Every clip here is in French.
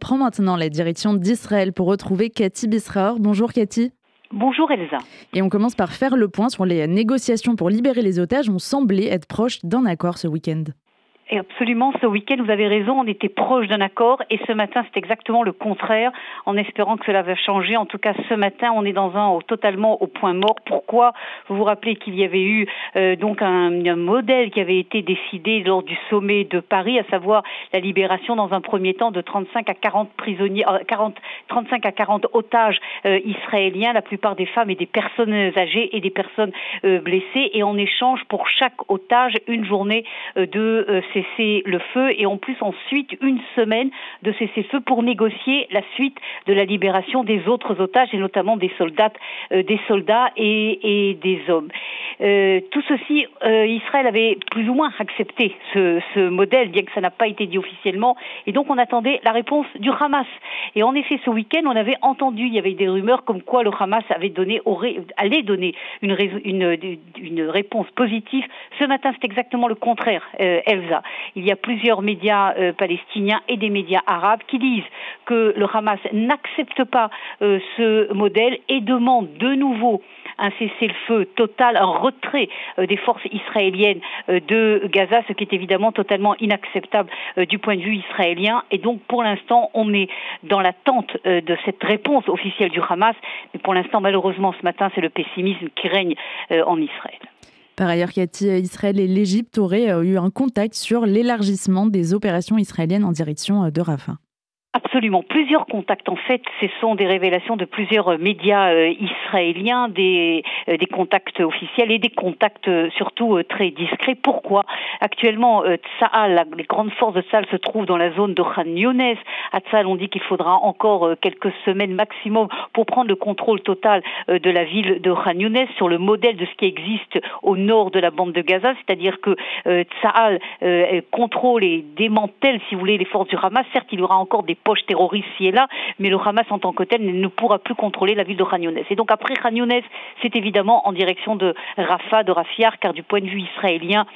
prend maintenant la direction d'Israël pour retrouver Cathy Bisraor. Bonjour Cathy. Bonjour Elsa. Et on commence par faire le point sur les négociations pour libérer les otages. On semblait être proche d'un accord ce week-end. Et absolument, ce week-end, vous avez raison, on était proche d'un accord et ce matin, c'est exactement le contraire, en espérant que cela va changer. En tout cas, ce matin, on est dans un totalement au point mort. Pourquoi? Vous vous rappelez qu'il y avait eu euh, donc un, modèle qui avait été décidé lors du sommet de Paris, à savoir la libération dans un premier temps de 35 à 40 prisonniers, 40, euh, 35 à 40 otages euh, israéliens, la plupart des femmes et des personnes âgées et des personnes blessées, et en échange pour chaque otage une journée de ces cesser le feu et en plus ensuite une semaine de cessez-le-feu pour négocier la suite de la libération des autres otages et notamment des soldats, euh, des soldats et, des hommes. Euh, tout ceci, euh, Israël avait plus ou moins accepté ce, ce modèle, bien que ça n'a pas été dit officiellement, et donc on attendait la réponse du Hamas. Et en effet, ce week-end, on avait entendu, il y avait des rumeurs comme quoi le Hamas avait donné, aurait, allait donner une, une, une réponse positive. Ce matin, c'est exactement le contraire, Elsa. Il y a plusieurs médias euh, palestiniens et des médias arabes qui disent que le Hamas n'accepte pas euh, ce modèle et demande de nouveau un cessez-le-feu total, un retrait euh, des forces israéliennes de Gaza, ce qui est évidemment totalement inacceptable du point de vue israélien. Et donc, pour l'instant, on est dans l'attente de cette réponse officielle du Hamas. Mais pour l'instant, malheureusement, ce matin, c'est le pessimisme qui règne en Israël. Par ailleurs, Cathy, Israël et l'Égypte auraient euh, eu un contact sur l'élargissement des opérations israéliennes en direction euh, de Rafah. Absolument. Plusieurs contacts, en fait, ce sont des révélations de plusieurs euh, médias euh, israéliens, des, euh, des contacts officiels et des contacts surtout très discrets. Pourquoi? Actuellement, Tsahal, les grandes forces de Tsahal se trouvent dans la zone de Khan Younes. À Tsahal, on dit qu'il faudra encore quelques semaines maximum pour prendre le contrôle total de la ville de Khan Younes sur le modèle de ce qui existe au nord de la bande de Gaza, c'est-à-dire que Tsahal contrôle et démantèle, si vous voulez, les forces du Hamas. Certes, il y aura encore des poches terroristes ci et là, mais le Hamas en tant que tel ne pourra plus contrôler la ville de Khan Et donc après Khan c'est évidemment en direction de Rafah, de Rafiar, car du point de vue israélien,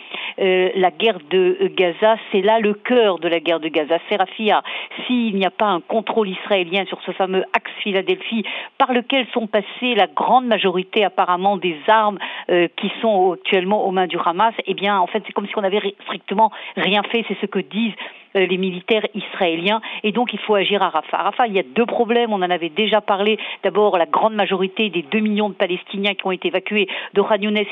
euh, la guerre de Gaza, c'est là le cœur de la guerre de Gaza, c'est Rafia. S'il n'y a pas un contrôle israélien sur ce fameux axe Philadelphie par lequel sont passées la grande majorité apparemment des armes euh, qui sont actuellement aux mains du Hamas, eh bien en fait c'est comme si on n'avait strictement rien fait, c'est ce que disent les militaires israéliens et donc il faut agir à Rafah. À Rafah, il y a deux problèmes, on en avait déjà parlé. D'abord, la grande majorité des 2 millions de Palestiniens qui ont été évacués de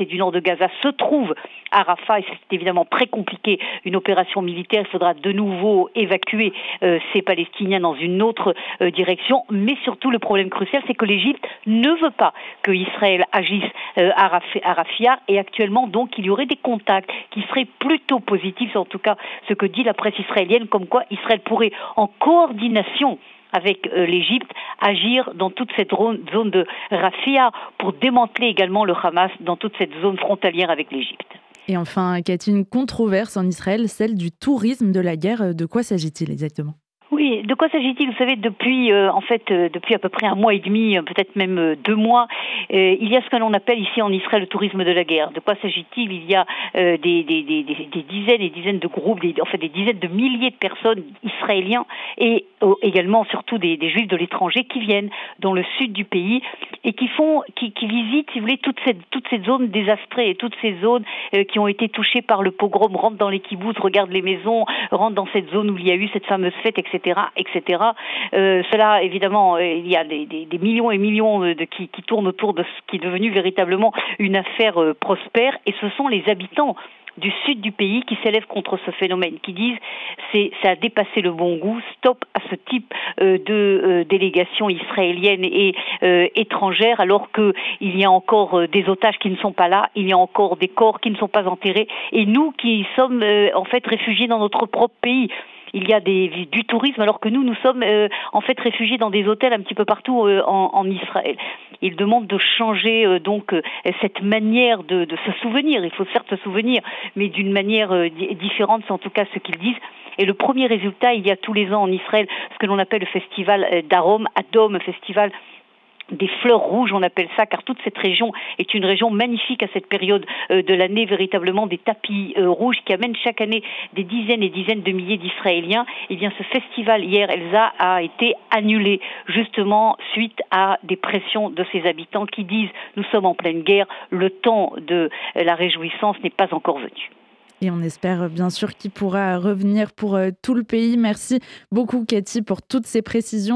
et du nord de Gaza se trouvent à Rafah et c'est évidemment très compliqué. Une opération militaire, il faudra de nouveau évacuer euh, ces Palestiniens dans une autre euh, direction. Mais surtout, le problème crucial, c'est que l'Égypte ne veut pas que Israël agisse à, Rafia et actuellement, donc, il y aurait des contacts qui seraient plutôt positifs, en tout cas ce que dit la presse israélienne comme quoi Israël pourrait, en coordination avec euh, l'Égypte, agir dans toute cette zone de Rafia pour démanteler également le Hamas dans toute cette zone frontalière avec l'Égypte. Et enfin, Cathy, une controverse en Israël, celle du tourisme de la guerre. De quoi s'agit-il exactement? Oui, de quoi s'agit-il Vous savez, depuis euh, en fait euh, depuis à peu près un mois et demi, euh, peut-être même deux mois, il y a ce que l'on appelle ici en Israël le tourisme de la guerre. De quoi s'agit-il? Il y a des, des, dizaines et dizaines de groupes, des, en fait des dizaines de milliers de personnes israéliens et également surtout des, juifs de l'étranger qui viennent dans le sud du pays et qui font, qui, visitent, si vous voulez, toute cette toute cette zone et toutes ces zones qui ont été touchées par le pogrom, rentrent dans les kibbutz, regardent les maisons, rentrent dans cette zone où il y a eu cette fameuse fête, etc etc., euh, cela, évidemment, euh, il y a des, millions et millions de, qui, tournent autour de ce qui est devenu véritablement une affaire euh, prospère, et ce sont les habitants du sud du pays qui s'élèvent contre ce phénomène, qui disent c'est ça a dépassé le bon goût, stop à ce type de délégation israélienne et étrangère, alors qu'il y a encore des otages qui ne sont pas là, il y a encore des corps qui ne sont pas enterrés, et nous qui sommes en fait réfugiés dans notre propre pays il y a des, du tourisme, alors que nous, nous sommes euh, en fait réfugiés dans des hôtels un petit peu partout euh, en, Israël. Il demande de changer euh, donc cette manière de, de, se souvenir. Il faut certes se souvenir, mais d'une manière différente, c'est en tout cas ce qu'ils disent. Et le premier résultat, il y a tous les ans en Israël ce que l'on appelle le festival d'Arom, Adom, festival des fleurs rouges, on appelle ça, car toute cette région est une région magnifique à cette période euh, de l'année, véritablement des tapis euh, rouges qui amènent chaque année des dizaines et dizaines de milliers d'Israéliens. Eh bien, ce festival hier, Elsa, a été annulé justement suite à des pressions de ses habitants qui disent nous sommes en pleine guerre, le temps de la réjouissance n'est pas encore venu. Et on espère bien sûr qu'il pourra revenir pour tout le pays. Merci beaucoup Cathy pour toutes ces précisions.